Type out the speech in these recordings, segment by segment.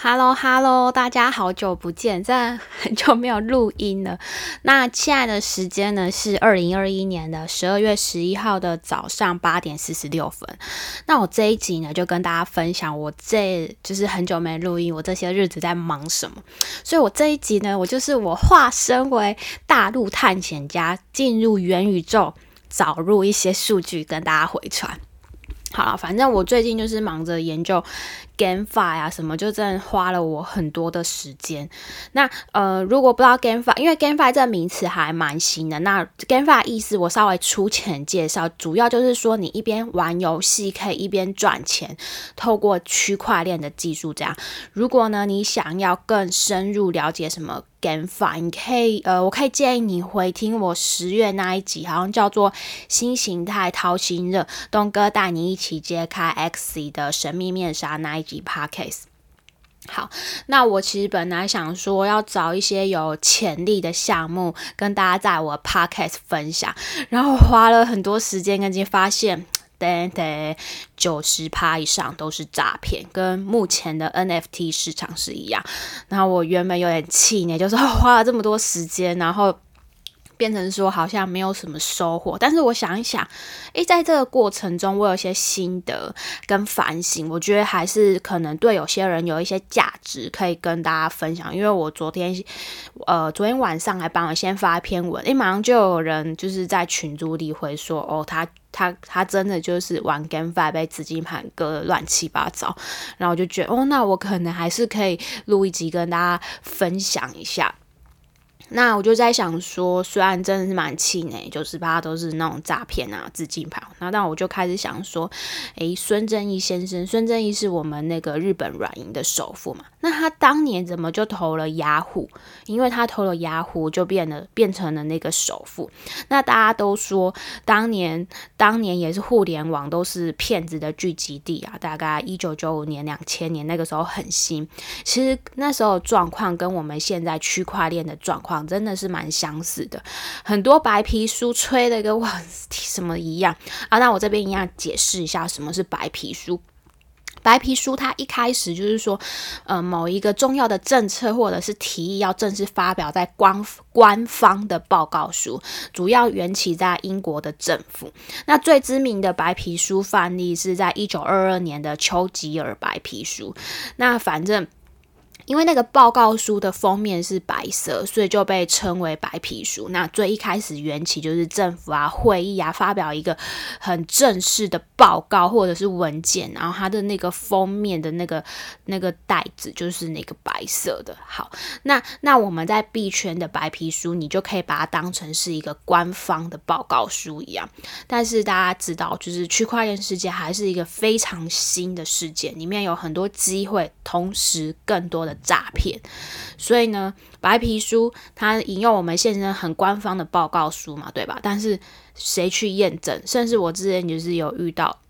Hello，Hello，大家好久不见，在很久没有录音了。那现在的时间呢是二零二一年的十二月十一号的早上八点四十六分。那我这一集呢就跟大家分享，我这就是很久没录音，我这些日子在忙什么。所以我这一集呢，我就是我化身为大陆探险家，进入元宇宙，找入一些数据跟大家回传。好了，反正我最近就是忙着研究 GameFi 啊什么，就真的花了我很多的时间。那呃，如果不知道 GameFi，因为 GameFi 这个名词还蛮新的。那 GameFi 意思我稍微粗浅介绍，主要就是说你一边玩游戏可以一边赚钱，透过区块链的技术这样。如果呢你想要更深入了解什么？GameFi，你可以呃，我可以建议你回听我十月那一集，好像叫做新形态掏心热，东哥带你一起揭开 X 的神秘面纱那一集 Podcast。好，那我其实本来想说要找一些有潜力的项目跟大家在我 Podcast 分享，然后花了很多时间，跟今发现。对对，九十趴以上都是诈骗，跟目前的 NFT 市场是一样。然后我原本有点气馁，就是 花了这么多时间，然后。变成说好像没有什么收获，但是我想一想，诶，在这个过程中，我有些心得跟反省，我觉得还是可能对有些人有一些价值可以跟大家分享。因为我昨天，呃，昨天晚上还帮我先发一篇文，诶，马上就有人就是在群组里回说，哦，他他他真的就是玩 GameFi 被资金盘割乱七八糟，然后我就觉得，哦，那我可能还是可以录一集跟大家分享一下。那我就在想说，虽然真的是蛮气馁，就是怕都是那种诈骗啊、资金盘。那但我就开始想说，诶，孙正义先生，孙正义是我们那个日本软银的首富嘛？那他当年怎么就投了雅虎？因为他投了雅虎，就变得变成了那个首富。那大家都说，当年当年也是互联网都是骗子的聚集地啊。大概一九九五年、两千年那个时候很新，其实那时候状况跟我们现在区块链的状况。真的是蛮相似的，很多白皮书吹的跟哇 什么一样啊！那我这边一样解释一下什么是白皮书。白皮书它一开始就是说，呃，某一个重要的政策或者是提议要正式发表在官官方的报告书，主要缘起在英国的政府。那最知名的白皮书范例是在一九二二年的丘吉尔白皮书。那反正。因为那个报告书的封面是白色，所以就被称为白皮书。那最一开始缘起就是政府啊、会议啊发表一个很正式的报告或者是文件，然后它的那个封面的那个那个袋子就是那个白色的。好，那那我们在币圈的白皮书，你就可以把它当成是一个官方的报告书一样。但是大家知道，就是区块链世界还是一个非常新的世界，里面有很多机会，同时更多的。诈骗，所以呢，白皮书它引用我们现在很官方的报告书嘛，对吧？但是谁去验证？甚至我之前就是有遇到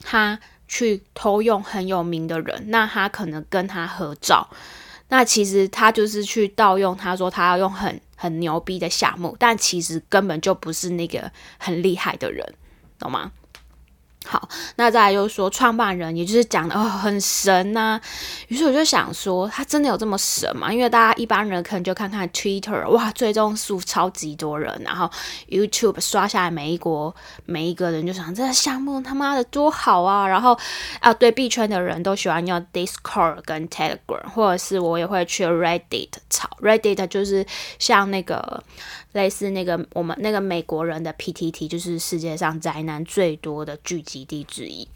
他去偷用很有名的人，那他可能跟他合照，那其实他就是去盗用，他说他要用很很牛逼的项目，但其实根本就不是那个很厉害的人，懂吗？好，那再来就是说，创办人也就是讲的哦很神呐，于是我就想说，他真的有这么神吗？因为大家一般人可能就看看 Twitter，哇，追踪数超级多人，然后 YouTube 刷下来，每一国每一个人就想这个项目他妈的多好啊，然后啊，对币圈的人都喜欢用 Discord 跟 Telegram，或者是我也会去 Reddit 炒 Reddit，就是像那个。类似那个我们那个美国人的 PTT，就是世界上宅男最多的聚集地之一。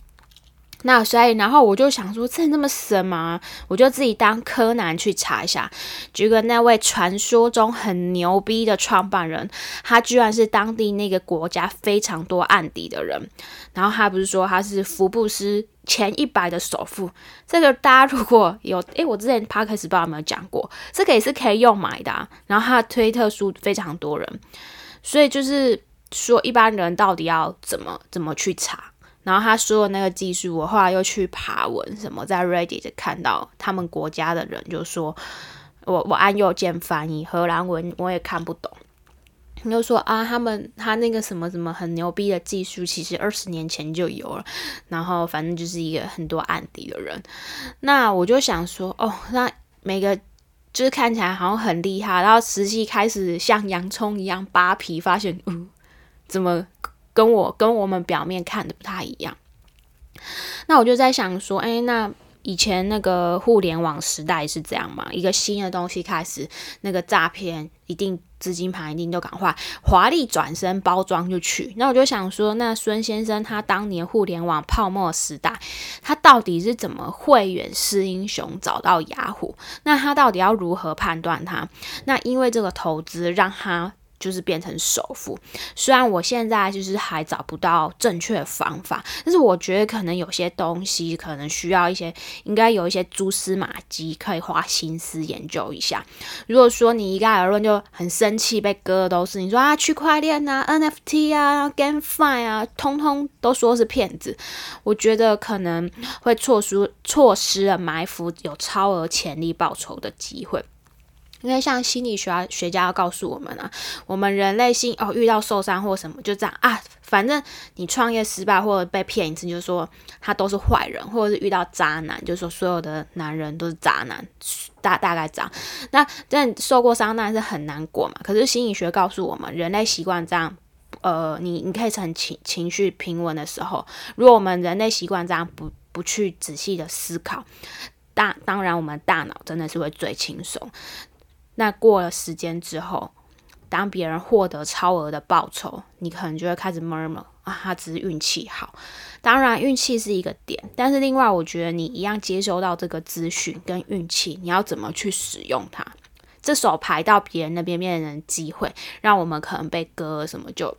那所以，然后我就想说，这那么神吗？我就自己当柯南去查一下，结果那位传说中很牛逼的创办人，他居然是当地那个国家非常多案底的人。然后他不是说他是福布斯前一百的首富？这个大家如果有，诶，我之前 p 克斯不知道有没有讲过，这个也是可以用买的。然后他的推特数非常多人，所以就是说一般人到底要怎么怎么去查？然后他说的那个技术，我后来又去爬文，什么在 Reddit 看到他们国家的人就说，我我按右键翻译荷兰文，我也看不懂。你就说啊，他们他那个什么什么很牛逼的技术，其实二十年前就有了。然后反正就是一个很多案底的人。那我就想说，哦，那每个就是看起来好像很厉害，然后实际开始像洋葱一样扒皮，发现嗯，怎么跟我跟我们表面看的不太一样？那我就在想说，哎，那。以前那个互联网时代是这样嘛？一个新的东西开始，那个诈骗一定资金盘一定都赶快华丽转身包装就去。那我就想说，那孙先生他当年互联网泡沫时代，他到底是怎么慧眼识英雄找到雅虎？那他到底要如何判断他？那因为这个投资让他。就是变成首富，虽然我现在就是还找不到正确方法，但是我觉得可能有些东西可能需要一些，应该有一些蛛丝马迹可以花心思研究一下。如果说你一概而论就很生气被割的都是，你说啊区块链啊 NFT 啊 GameFi 啊，通通都说是骗子，我觉得可能会错失错失了埋伏有超额潜力报酬的机会。因为像心理学学家要告诉我们啊，我们人类心哦遇到受伤或什么就这样啊，反正你创业失败或者被骗一次，就说他都是坏人，或者是遇到渣男，就说所有的男人都是渣男，大大概这样。那但受过伤那是很难过嘛。可是心理学告诉我们，人类习惯这样，呃，你你可以成情情绪平稳的时候，如果我们人类习惯这样，不不去仔细的思考，大当然我们大脑真的是会最轻松。那过了时间之后，当别人获得超额的报酬，你可能就会开始 murmur 啊，他只是运气好。当然，运气是一个点，但是另外，我觉得你一样接收到这个资讯跟运气，你要怎么去使用它？这手牌到别人那边变成机会，让我们可能被割什么就。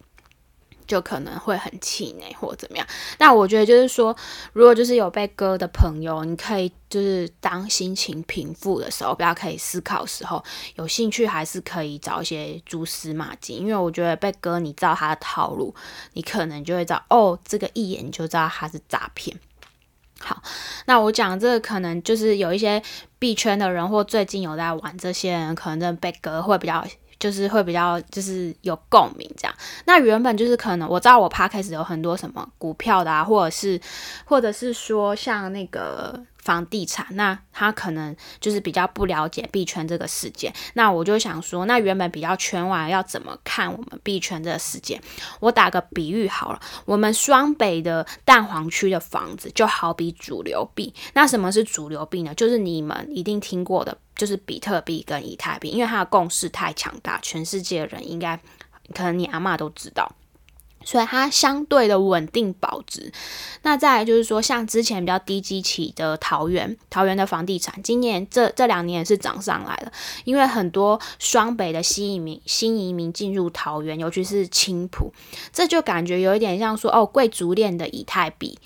就可能会很气馁或怎么样，那我觉得就是说，如果就是有被割的朋友，你可以就是当心情平复的时候，不要可以思考的时候，有兴趣还是可以找一些蛛丝马迹，因为我觉得被割，你知道他的套路，你可能就会知道，哦，这个一眼就知道他是诈骗。好，那我讲这个可能就是有一些币圈的人或最近有在玩这些人，可能真的被割会比较。就是会比较就是有共鸣这样，那原本就是可能我知道我 p 开始有很多什么股票的啊，或者是或者是说像那个房地产，那他可能就是比较不了解币圈这个世界。那我就想说，那原本比较圈外要怎么看我们币圈这个世界？我打个比喻好了，我们双北的蛋黄区的房子就好比主流币。那什么是主流币呢？就是你们一定听过的。就是比特币跟以太币，因为它的共识太强大，全世界的人应该可能你阿妈都知道，所以它相对的稳定保值。那再来就是说，像之前比较低基期的桃园，桃园的房地产，今年这这两年也是涨上来了，因为很多双北的新移民新移民进入桃园，尤其是青浦，这就感觉有一点像说哦，贵族链的以太币。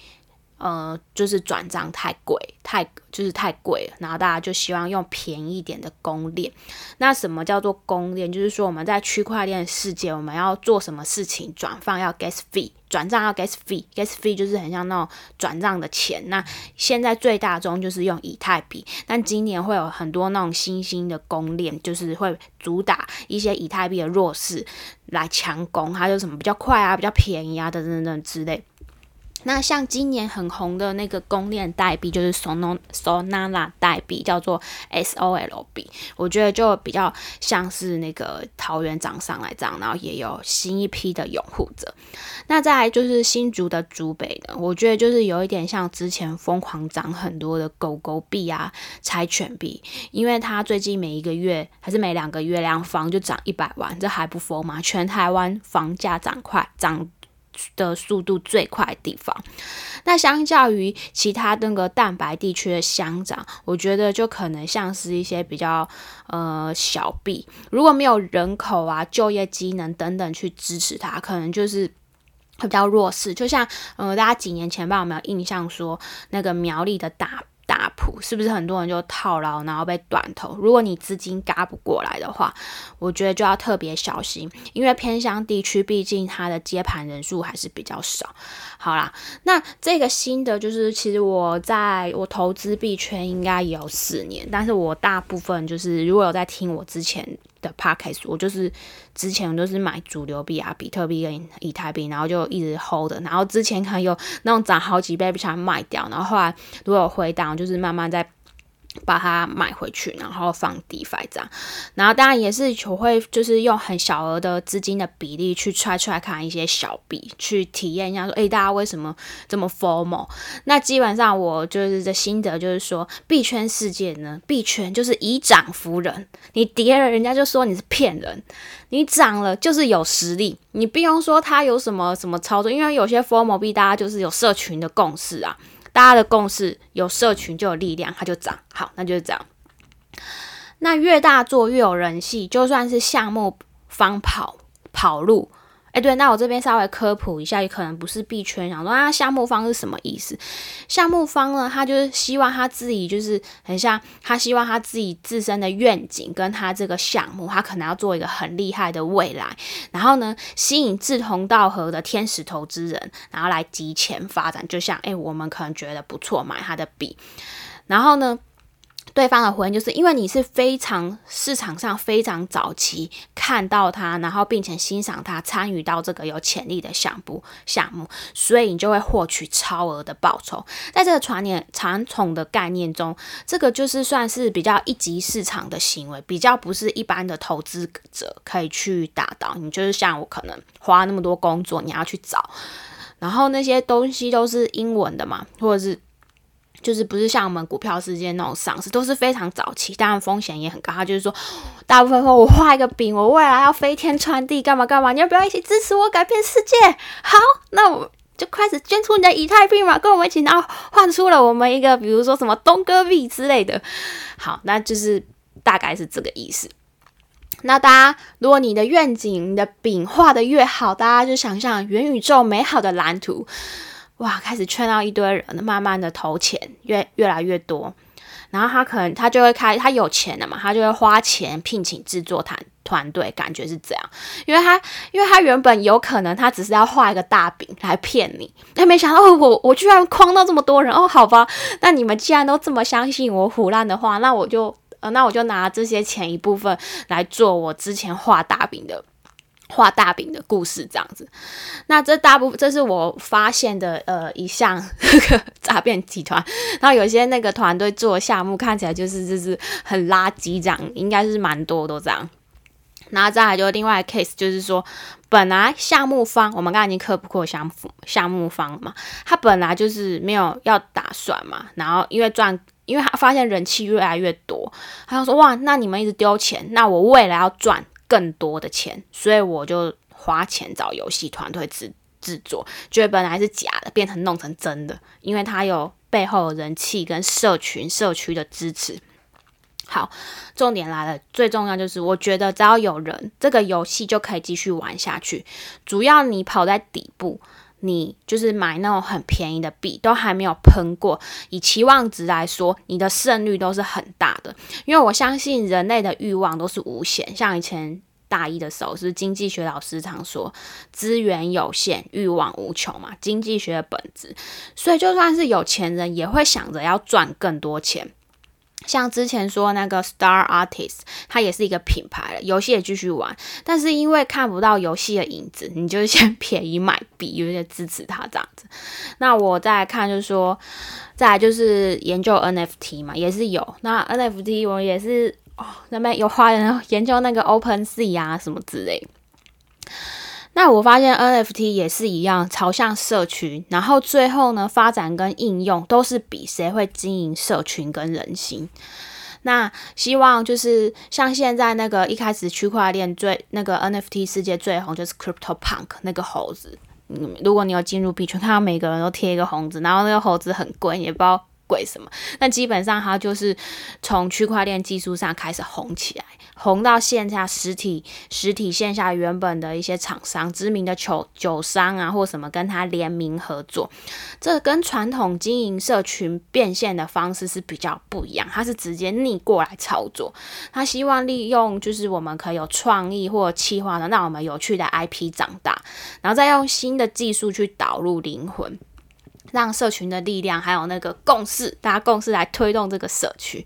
呃，就是转账太贵，太就是太贵了，然后大家就希望用便宜一点的公链。那什么叫做公链？就是说我们在区块链世界，我们要做什么事情，转放要 gas fee，转账要 gas fee，gas fee 就是很像那种转账的钱。那现在最大宗就是用以太币，但今年会有很多那种新兴的公链，就是会主打一些以太币的弱势来强攻，它有什么比较快啊，比较便宜啊，等等等之类。那像今年很红的那个公链代币，就是 Solana 代币，叫做 SOLB，我觉得就比较像是那个桃园涨上来这样，然后也有新一批的拥护者。那再来就是新竹的竹北的，我觉得就是有一点像之前疯狂涨很多的狗狗币啊、柴犬币，因为它最近每一个月还是每两个月两房就涨一百万，这还不疯吗？全台湾房价涨快涨。的速度最快的地方，那相较于其他那个蛋白地区的乡长，我觉得就可能像是一些比较呃小币，如果没有人口啊、就业机能等等去支持它，可能就是会比较弱势。就像呃，大家几年前吧，有没有印象说那个苗栗的大？是不是很多人就套牢，然后被短投？如果你资金嘎不过来的话，我觉得就要特别小心，因为偏乡地区毕竟它的接盘人数还是比较少。好啦，那这个新的就是，其实我在我投资币圈应该有四年，但是我大部分就是如果有在听我之前的 podcast，我就是之前我都是买主流币啊，比特币跟以太币，然后就一直 hold，的然后之前还有那种涨好几倍，不想卖掉，然后后来如果有回档，就是慢慢在。把它买回去，然后放 DeFi 这样，然后当然也是我会就是用很小额的资金的比例去揣揣看一些小币，去体验一下说，诶，大家为什么这么 formal？那基本上我就是的心得就是说，币圈世界呢，币圈就是以涨服人，你跌了人家就说你是骗人，你涨了就是有实力，你不用说它有什么什么操作，因为有些 formal 币大家就是有社群的共识啊。大家的共识有社群就有力量，它就涨好，那就是这样。那越大做越有人气，就算是项目方跑跑路。哎，对，那我这边稍微科普一下，也可能不是币圈，想说啊，项目方是什么意思？项目方呢，他就是希望他自己就是很像，他希望他自己自身的愿景跟他这个项目，他可能要做一个很厉害的未来，然后呢，吸引志同道合的天使投资人，然后来集钱发展。就像哎，我们可能觉得不错，买他的币，然后呢？对方的回应就是因为你是非常市场上非常早期看到它，然后并且欣赏它，参与到这个有潜力的项目项目，所以你就会获取超额的报酬。在这个传年传统的概念中，这个就是算是比较一级市场的行为，比较不是一般的投资者可以去达到。你就是像我可能花那么多工作，你要去找，然后那些东西都是英文的嘛，或者是。就是不是像我们股票世界那种上市都是非常早期，当然风险也很高。他就是说，大部分说我画一个饼，我未来要飞天传地，干嘛干嘛？你要不要一起支持我改变世界？好，那我就开始捐出你的以太币嘛，跟我们一起，然后换出了我们一个，比如说什么东哥币之类的。好，那就是大概是这个意思。那大家，如果你的愿景、你的饼画的越好，大家就想象元宇宙美好的蓝图。哇，开始劝到一堆人，慢慢的投钱越越来越多，然后他可能他就会开，他有钱了嘛，他就会花钱聘请制作团团队，感觉是这样，因为他因为他原本有可能他只是要画一个大饼来骗你，但没想到我我居然诓到这么多人哦，好吧，那你们既然都这么相信我胡烂的话，那我就呃那我就拿这些钱一部分来做我之前画大饼的。画大饼的故事这样子，那这大部分这是我发现的呃一项那个诈骗集团，然后有些那个团队做的项目看起来就是就是很垃圾这样，应该是蛮多都这样。然后再来就另外 case 就是说，本来项目方我们刚才已经科普过项目项目方嘛，他本来就是没有要打算嘛，然后因为赚，因为他发现人气越来越多，他就说哇，那你们一直丢钱，那我未来要赚。更多的钱，所以我就花钱找游戏团队制制作，觉得本来是假的，变成弄成真的，因为它有背后的人气跟社群社区的支持。好，重点来了，最重要就是我觉得只要有人，这个游戏就可以继续玩下去。主要你跑在底部，你就是买那种很便宜的币，都还没有喷过，以期望值来说，你的胜率都是很大的。因为我相信人类的欲望都是无限，像以前。大一的时候是经济学老师常说，资源有限，欲望无穷嘛，经济学的本质。所以就算是有钱人，也会想着要赚更多钱。像之前说那个 Star Artist，它也是一个品牌了，游戏也继续玩，但是因为看不到游戏的影子，你就先便宜买币，有点支持它这样子。那我再看，就是说，再来就是研究 NFT 嘛，也是有。那 NFT 我也是。哦，那边有花人研究那个 Open Sea 啊什么之类。那我发现 NFT 也是一样，朝向社群，然后最后呢发展跟应用都是比谁会经营社群跟人心。那希望就是像现在那个一开始区块链最那个 NFT 世界最红就是 Crypto Punk 那个猴子。嗯，如果你有进入币圈，看到每个人都贴一个猴子，然后那个猴子很贵，也不知道。贵什么？那基本上它就是从区块链技术上开始红起来，红到线下实体、实体线下原本的一些厂商、知名的酒酒商啊，或什么跟他联名合作，这跟传统经营社群变现的方式是比较不一样。他是直接逆过来操作，他希望利用就是我们可以有创意或企划的，让我们有趣的 IP 长大，然后再用新的技术去导入灵魂。让社群的力量还有那个共识，大家共识来推动这个社区。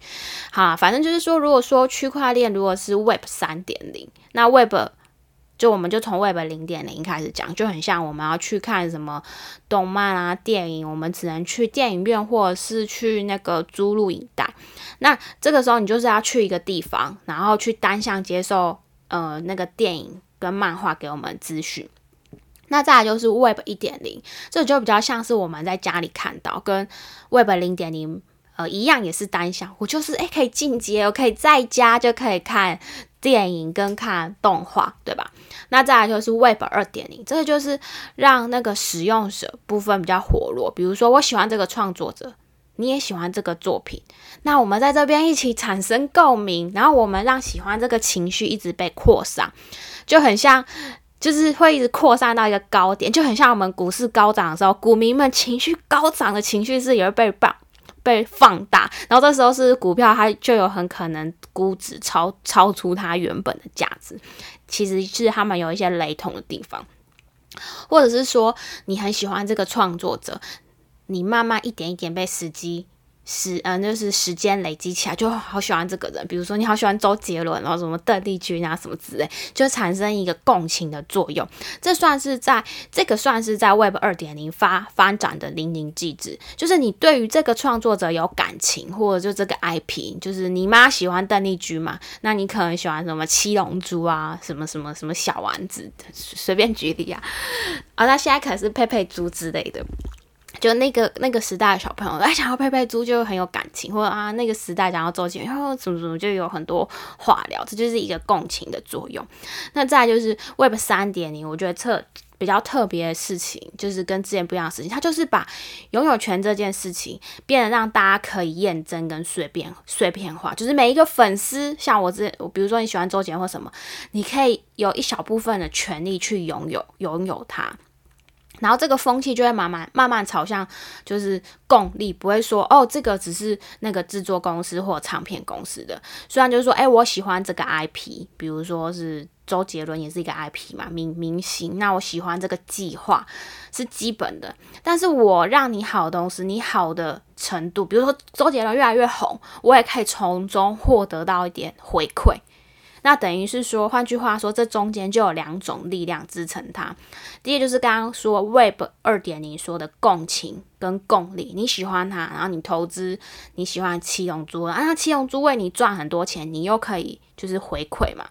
好，反正就是说，如果说区块链如果是 Web 三点零，那 Web 就我们就从 Web 零点零开始讲，就很像我们要去看什么动漫啊、电影，我们只能去电影院或者是去那个租录影带。那这个时候你就是要去一个地方，然后去单向接受呃那个电影跟漫画给我们资讯。那再来就是 Web 一点零，这就比较像是我们在家里看到，跟 Web 零点零呃一样，也是单向。我就是诶可以进阶，我可以在家就可以看电影跟看动画，对吧？那再来就是 Web 二点零，这个就是让那个使用者部分比较活络。比如说我喜欢这个创作者，你也喜欢这个作品，那我们在这边一起产生共鸣，然后我们让喜欢这个情绪一直被扩散，就很像。就是会一直扩散到一个高点，就很像我们股市高涨的时候，股民们情绪高涨的情绪是也会被放被放大，然后这时候是股票它就有很可能估值超超出它原本的价值，其实是他们有一些雷同的地方，或者是说你很喜欢这个创作者，你慢慢一点一点被时机。时嗯，就是时间累积起来，就好喜欢这个人。比如说，你好喜欢周杰伦，然后什么邓丽君啊，什么之类，就产生一个共情的作用。这算是在这个算是在 Web 二点零发发展的淋漓尽致，就是你对于这个创作者有感情，或者就这个 IP，就是你妈喜欢邓丽君嘛，那你可能喜欢什么七龙珠啊，什么什么什么小丸子，随便举例啊。啊，那现在可是佩佩猪之类的。就那个那个时代的小朋友，哎，想要佩佩猪就很有感情，或者啊，那个时代想要周杰伦，然后怎么怎么就有很多话聊，这就是一个共情的作用。那再就是 Web 三点零，我觉得特比较特别的事情，就是跟之前不一样的事情，它就是把拥有权这件事情变得让大家可以验证跟碎片碎片化，就是每一个粉丝，像我这，我比如说你喜欢周杰伦或什么，你可以有一小部分的权利去拥有拥有它。然后这个风气就会慢慢慢慢朝向就是共利，不会说哦，这个只是那个制作公司或唱片公司的。虽然就是说，哎，我喜欢这个 IP，比如说是周杰伦也是一个 IP 嘛，明明星。那我喜欢这个计划是基本的，但是我让你好的东西，你好的程度，比如说周杰伦越来越红，我也可以从中获得到一点回馈。那等于是说，换句话说，这中间就有两种力量支撑它。第一就是刚刚说 Web 二点零说的共情跟共利，你喜欢它，然后你投资，你喜欢七龙珠啊，那七龙珠为你赚很多钱，你又可以就是回馈嘛，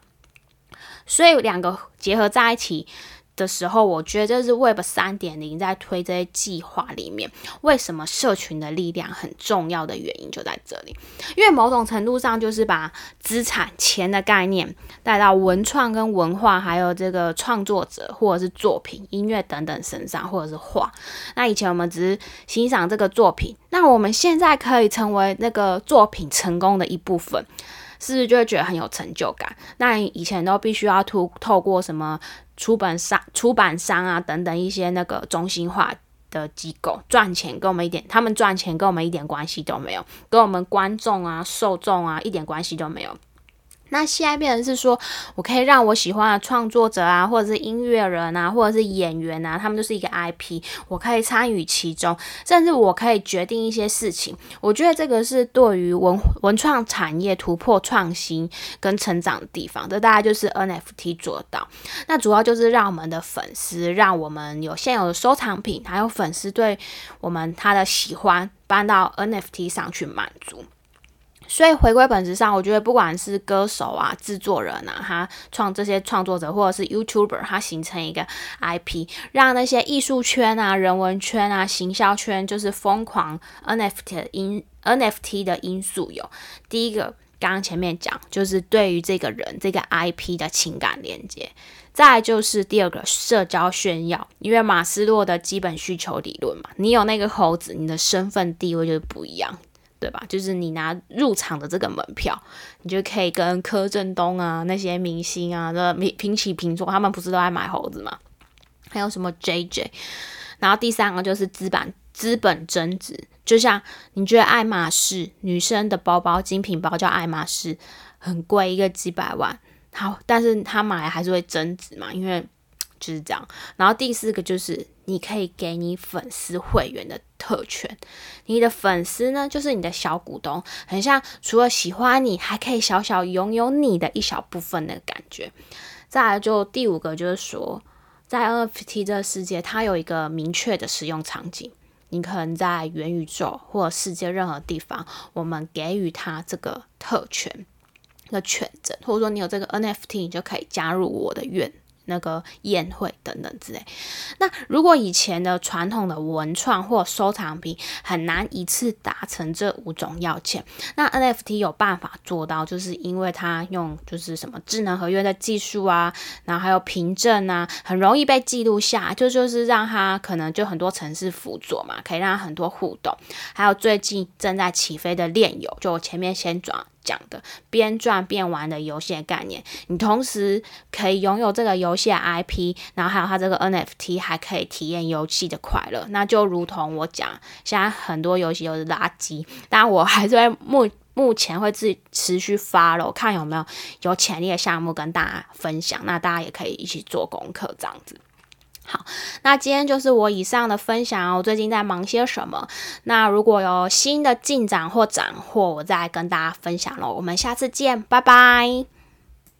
所以两个结合在一起。的时候，我觉得这是 Web 三点零在推这些计划里面，为什么社群的力量很重要的原因就在这里。因为某种程度上，就是把资产、钱的概念带到文创跟文化，还有这个创作者或者是作品、音乐等等身上，或者是画。那以前我们只是欣赏这个作品，那我们现在可以成为那个作品成功的一部分，是不是就会觉得很有成就感？那以前都必须要透透过什么？出版商、出版商啊，等等一些那个中心化的机构赚钱，跟我们一点，他们赚钱跟我们一点关系都没有，跟我们观众啊、受众啊一点关系都没有。那现在变成是说，我可以让我喜欢的创作者啊，或者是音乐人啊，或者是演员啊，他们就是一个 IP，我可以参与其中，甚至我可以决定一些事情。我觉得这个是对于文文创产业突破创新跟成长的地方，这大概就是 NFT 做到。那主要就是让我们的粉丝，让我们有现有的收藏品，还有粉丝对我们他的喜欢搬到 NFT 上去满足。所以回归本质上，我觉得不管是歌手啊、制作人啊，他创这些创作者，或者是 YouTuber，他形成一个 IP，让那些艺术圈啊、人文圈啊、行销圈，就是疯狂 NFT 的因 NFT 的因素有。第一个，刚刚前面讲，就是对于这个人这个 IP 的情感连接；再就是第二个，社交炫耀，因为马斯洛的基本需求理论嘛，你有那个猴子，你的身份地位就是不一样。对吧？就是你拿入场的这个门票，你就可以跟柯震东啊那些明星啊的平平起平坐。他们不是都爱买猴子吗？还有什么 JJ？然后第三个就是资本资本增值。就像你觉得爱马仕女生的包包精品包叫爱马仕，很贵，一个几百万。好，但是他买还是会增值嘛，因为。就是这样。然后第四个就是你可以给你粉丝会员的特权，你的粉丝呢就是你的小股东，很像除了喜欢你，还可以小小拥有你的一小部分的感觉。再来就第五个就是说，在 NFT 这个世界，它有一个明确的使用场景。你可能在元宇宙或世界任何地方，我们给予他这个特权的权证，或者说你有这个 NFT，你就可以加入我的院。那个宴会等等之类。那如果以前的传统的文创或收藏品很难一次达成这五种要件，那 NFT 有办法做到，就是因为它用就是什么智能合约的技术啊，然后还有凭证啊，很容易被记录下，就就是让它可能就很多城市辅佐嘛，可以让很多互动。还有最近正在起飞的链游，就我前面先转。讲的边赚边玩的游戏概念，你同时可以拥有这个游戏的 IP，然后还有它这个 NFT，还可以体验游戏的快乐。那就如同我讲，现在很多游戏都是垃圾，但我还是会目目前会自己持续发了，看有没有有潜力的项目跟大家分享。那大家也可以一起做功课，这样子。好，那今天就是我以上的分享。我最近在忙些什么？那如果有新的进展或斩获，我再跟大家分享喽。我们下次见，拜拜。